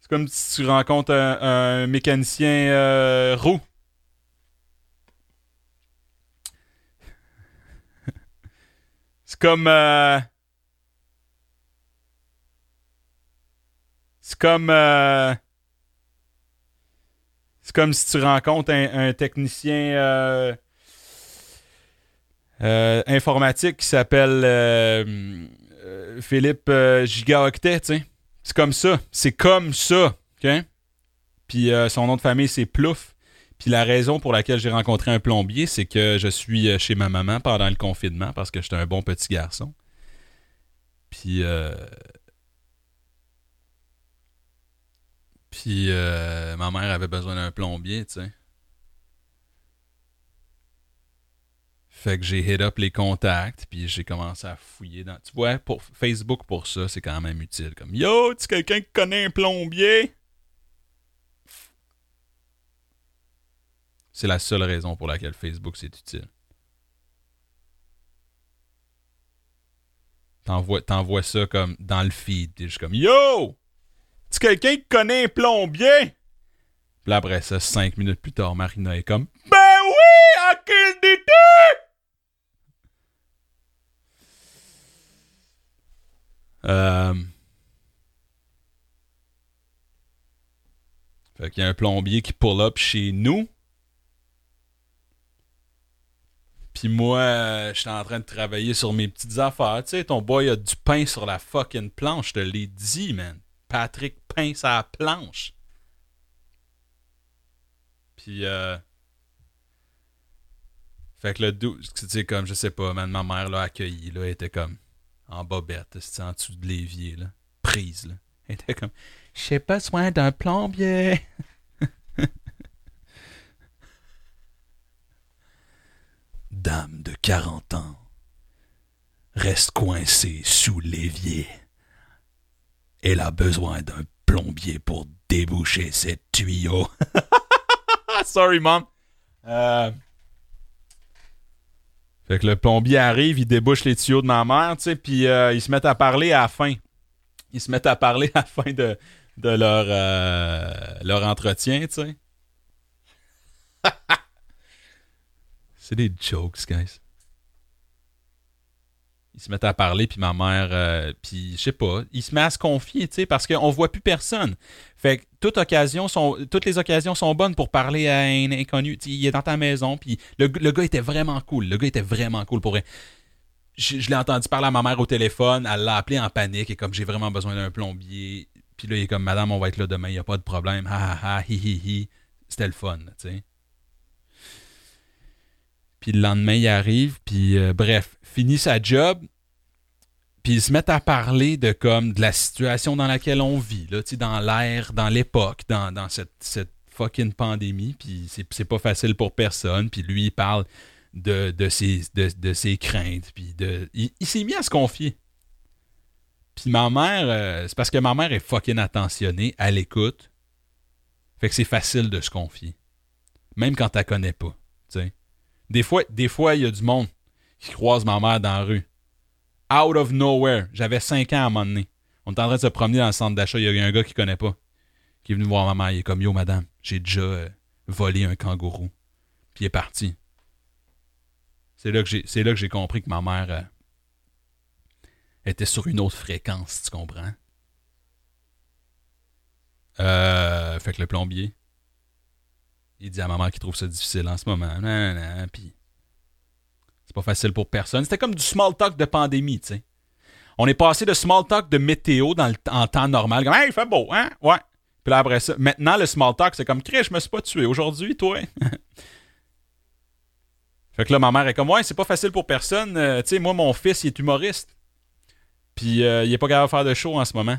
C'est comme si tu rencontres un, mécanicien euh, roux. <laughs> C'est comme. Euh, c'est comme. Euh, c'est comme si tu rencontres un, technicien euh, informatique qui s'appelle euh, euh, Philippe Gigaoctet, tu. C'est comme ça. C'est comme ça. Puis son nom de famille, c'est Plouf. Puis la raison pour laquelle j'ai rencontré un plombier, c'est que je suis chez ma maman pendant le confinement parce que j'étais un bon petit garçon. Puis. Puis ma mère avait besoin d'un plombier, tu. Fait que j'ai hit up les contacts, puis j'ai commencé à fouiller dans. Tu vois, pour Facebook, pour ça, c'est quand même utile. Comme Yo, tu quelqu'un qui connaît un plombier? C'est la seule raison pour laquelle Facebook c'est utile. T'envoies ça comme dans le feed. T'es juste comme Yo! Tu quelqu'un qui connaît un plombier? Puis après ça, cinq minutes plus tard, Marina est comme Ben oui! À quel détail? Euh, Fait qu'il y a un plombier qui pull up chez nous. Puis moi, euh, j'étais en train de travailler sur mes petites affaires. Tu sais, ton boy a du pain sur la fucking planche, je te l'ai dit, man. Patrick peint sa planche. Puis, euh... Fait que le doux, tu sais, comme, je sais pas, man, ma mère l'a accueilli, là, elle était comme en bobette, en dessous de l'évier, là, prise, là. Elle était comme, j'ai besoin d'un plombier. <laughs> Dame de 40 ans reste coincée sous l'évier. Elle a besoin d'un plombier pour déboucher ses tuyaux. <laughs> Sorry, mom. Euh... Fait que le plombier arrive, il débouche les tuyaux de ma mère, tu sais, puis euh, ils se mettent à parler à la fin. Ils se mettent à parler à la fin de, de leur, euh, leur entretien, tu sais. <laughs> C'est des jokes, guys. Ils se mettent à parler, puis ma mère, euh, puis je sais pas, il se met à se confier, tu sais, parce qu'on voit plus personne. Fait que toute occasion sont, toutes les occasions sont bonnes pour parler à un inconnu. il est dans ta maison, puis le, le, gars était vraiment cool. Le gars était vraiment cool pour vrai. Je, l'ai entendu parler à ma mère au téléphone, elle l'a appelé en panique, et comme j'ai vraiment besoin d'un plombier. Puis là, il est comme, madame, on va être là demain, il n'y a pas de problème. Ha ha ha, hi hi. C'était le fun, tu sais. Puis le lendemain, il arrive, puis euh, bref, finit sa job, puis ils se mettent à parler de comme de la situation dans laquelle on vit, là, dans l'air, dans l'époque, dans, dans cette, cette, fucking pandémie, puis c'est pas facile pour personne, puis lui, il parle de, de, ses, de, ses craintes, puis de... Il, s'est mis à se confier. Puis ma mère, euh, c'est parce que ma mère est fucking attentionnée, elle écoute, fait que c'est facile de se confier. Même quand t'as connais pas. Des fois, des fois, il y a du monde qui croise ma mère dans la rue. Out of nowhere. J'avais 5 ans à un moment donné. On est en train de se promener dans le centre d'achat. Il y a un gars qui connaît pas. Qui est venu voir ma mère. Il est comme Yo, madame, j'ai déjà euh, volé un kangourou. Puis il est parti. C'est là que j'ai, compris que ma mère euh, était sur une autre fréquence, tu comprends? Euh, fait que le plombier, il dit à ma mère qu'il trouve ça difficile en ce moment. C'est pas facile pour personne. C'était comme du small talk de pandémie, tu sais. On est passé de small talk de météo dans le, en temps normal. Comme, hey, il fait beau, hein? Ouais. Puis là, après ça, maintenant, le small talk, c'est comme, Chris, je me suis pas tué aujourd'hui, toi? <laughs> fait que là, ma mère est comme, ouais, c'est pas facile pour personne. Euh, tu sais, moi, mon fils, il est humoriste. Puis euh, il est pas capable de faire de show en ce moment.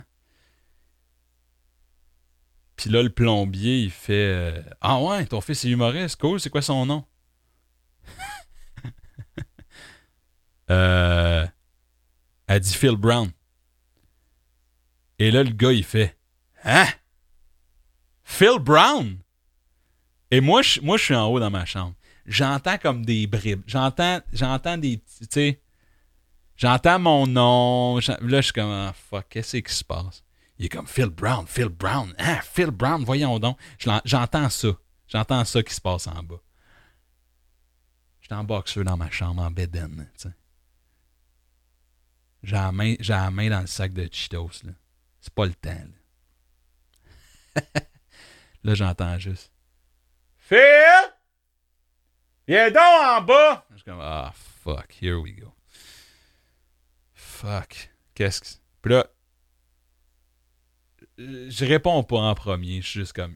Puis là, le plombier, il fait euh, Ah ouais, ton fils est humoriste, cool, c'est quoi son nom? Euh, elle dit Phil Brown. Et là, le gars, il fait Hein? Phil Brown? Et moi, je, moi, je suis en haut dans ma chambre. J'entends comme des bribes. J'entends, j'entends des. Tu sais. J'entends mon nom. Là, je suis comme ah, fuck, qu'est-ce qui se passe? Il est comme Phil Brown, Phil Brown. Hein, Phil Brown, voyons donc. J'entends ça. J'entends ça qui se passe en bas. J'étais en boxeur dans ma chambre, en bedaine. J'ai la, main, la main dans le sac de Cheetos. Là. C'est pas le temps. Là, <laughs> là j'entends juste. Phil! Viens donc en bas! Je suis comme, ah, fuck, here we go. Fuck. Qu'est-ce que. Puis là, je réponds pas en premier. Je suis juste comme,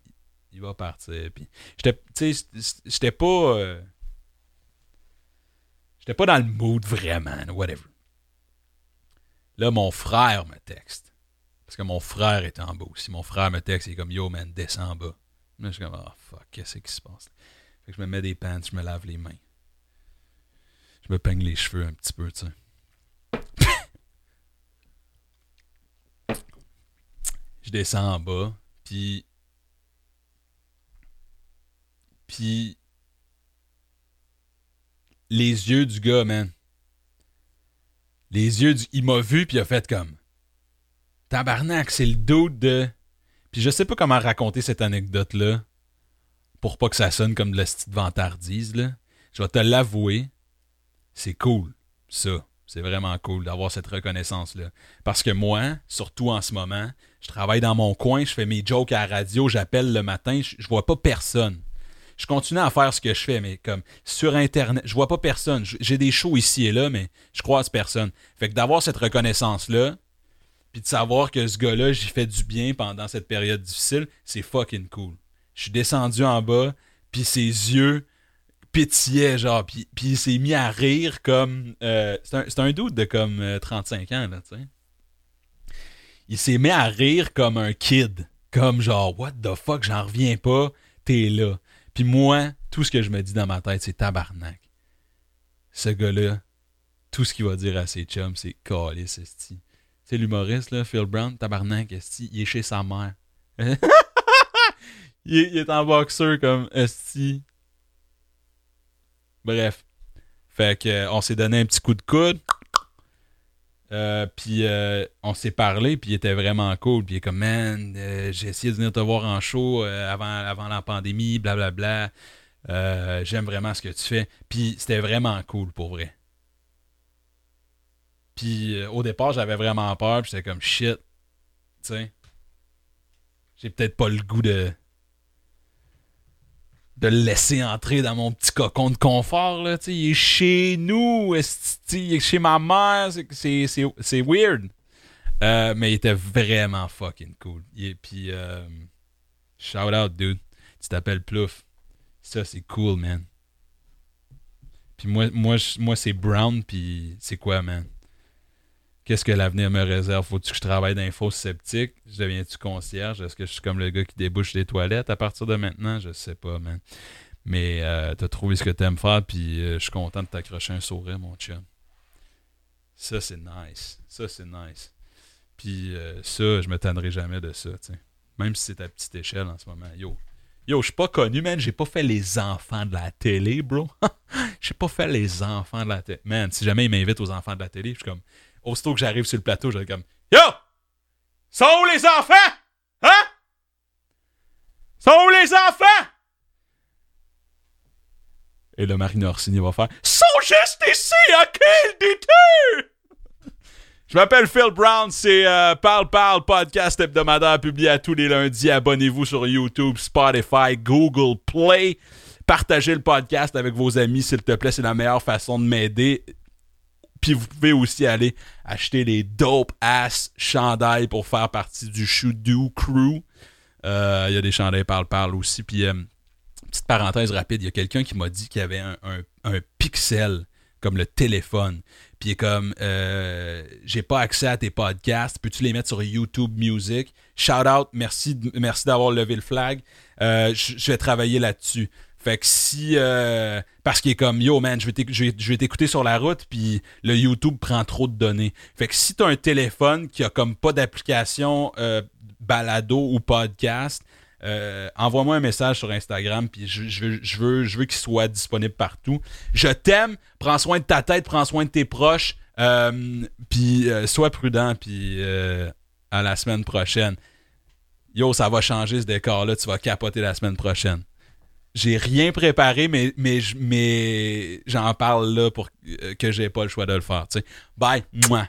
il va partir. Puis, j'étais, j'étais pas. Euh, j'étais pas dans le mood vraiment, whatever. Là, mon frère me texte. Parce que mon frère est en bas aussi. Mon frère me texte, il est comme, yo, man, descends en bas. Là, je suis comme, oh fuck, qu'est-ce qui se passe? Fait que je me mets des pants, je me lave les mains. Je me peigne les cheveux un petit peu, tu sais. <laughs> je descends en bas, puis. Puis. Les yeux du gars, man. Les yeux du. Il m'a vu, puis il a fait comme. Tabarnak, c'est le doute de. Puis je sais pas comment raconter cette anecdote-là pour pas que ça sonne comme de la petite vantardise, là. Je vais te l'avouer. C'est cool, ça. C'est vraiment cool d'avoir cette reconnaissance-là. Parce que moi, surtout en ce moment, Je travaille dans mon coin, je fais mes jokes à la radio, j'appelle le matin, je, je vois pas personne. Je continue à faire ce que je fais, mais comme sur Internet, je vois pas personne. J'ai des shows ici et là, mais je croise personne. Fait que d'avoir cette reconnaissance-là, puis de savoir que ce gars-là, j'y fait du bien pendant cette période difficile, c'est fucking cool. Je suis descendu en bas, puis ses yeux pétillaient, genre, puis, il s'est mis à rire comme... euh, c'est un, dude de comme euh, 35 ans, là, tu sais. Il s'est mis à rire comme un kid. Comme genre, what the fuck, j'en reviens pas, t'es là. Puis moi, tout ce que je me dis dans ma tête, c'est tabarnak. Ce gars-là, tout ce qu'il va dire à ses chums, c'est calice, esti. C'est l'humoriste, là, Phil Brown, tabarnak, esti, il est chez sa mère. <laughs> il, est, il est en boxeur comme esti. Bref. Fait que, euh, on s'est donné un petit coup de coude. Euh, puis euh, on s'est parlé, puis il était vraiment cool. Puis il est comme, man, euh, j'ai essayé de venir te voir en show avant, la pandémie, blablabla. J'aime vraiment ce que tu fais. Puis c'était vraiment cool pour vrai. Puis au départ, j'avais vraiment peur, puis j'étais comme, shit. Tu sais, j'ai peut-être pas le goût de de le laisser entrer dans mon petit cocon de confort. Là, il est chez nous, il est chez ma mère, c'est- weird. Euh, mais il était vraiment fucking cool. Et puis, euh, shout out, dude. Tu t'appelles Plouf. Ça, c'est cool, man. Puis moi, moi c'est Brown, puis c'est quoi, man? Qu'est-ce que l'avenir me réserve? Faut-tu que je travaille fausses sceptiques? Je deviens-tu concierge? Est-ce que je suis comme le gars qui débouche les toilettes à partir de maintenant? Je sais pas, man. Mais euh, t'as trouvé ce que t'aimes faire, puis euh, je suis content de t'accrocher un sourire, mon chum. Ça, c'est nice. Ça, c'est nice. Puis euh, ça, je me tannerai jamais de ça, tu sais. Même si c'est à petite échelle en ce moment. Yo, yo, je suis pas connu, man. J'ai pas fait les enfants de la télé, bro. <laughs> J'ai pas fait les enfants de la télé. Man, si jamais ils m'invitent aux enfants de la télé, je suis comme... Aussitôt que j'arrive sur le plateau, suis comme... Yo! Sont où les enfants? Hein? Sont où les enfants? Et le Marine Orsini va faire Sont juste ici, ok, le! Je m'appelle Phil Brown, c'est euh, Parle Parle, podcast hebdomadaire publié à tous les lundis. Abonnez-vous sur YouTube, Spotify, Google Play. Partagez le podcast avec vos amis, s'il te plaît, c'est la meilleure façon de m'aider. Puis vous pouvez aussi aller acheter les dope ass chandails pour faire partie du Shoot-Do Crew. Euh, Il y a des chandails Parle Parle aussi. Puis, euh, petite parenthèse rapide, il y a quelqu'un qui m'a dit qu'il y avait un, pixel comme le téléphone. Puis comme, euh, j'ai pas accès à tes podcasts, peux-tu les mettre sur YouTube Music? Shout out, merci, merci d'avoir levé le flag. Euh, je vais travailler là-dessus. Fait que si. euh, parce qu'il est comme Yo man, je vais t'écouter sur la route, puis le YouTube prend trop de données. Fait que si t'as un téléphone qui a comme pas d'application euh, balado ou podcast, euh, envoie-moi un message sur Instagram, puis je veux qu'il soit disponible partout. Je t'aime, prends soin de ta tête, prends soin de tes proches, euh, puis euh, sois prudent, puis euh, à la semaine prochaine. Yo, ça va changer ce décor-là, tu vas capoter la semaine prochaine. J'ai rien préparé, mais, mais, mais j'en parle là pour euh, que j'ai pas le choix de le faire. Bye. Mouah.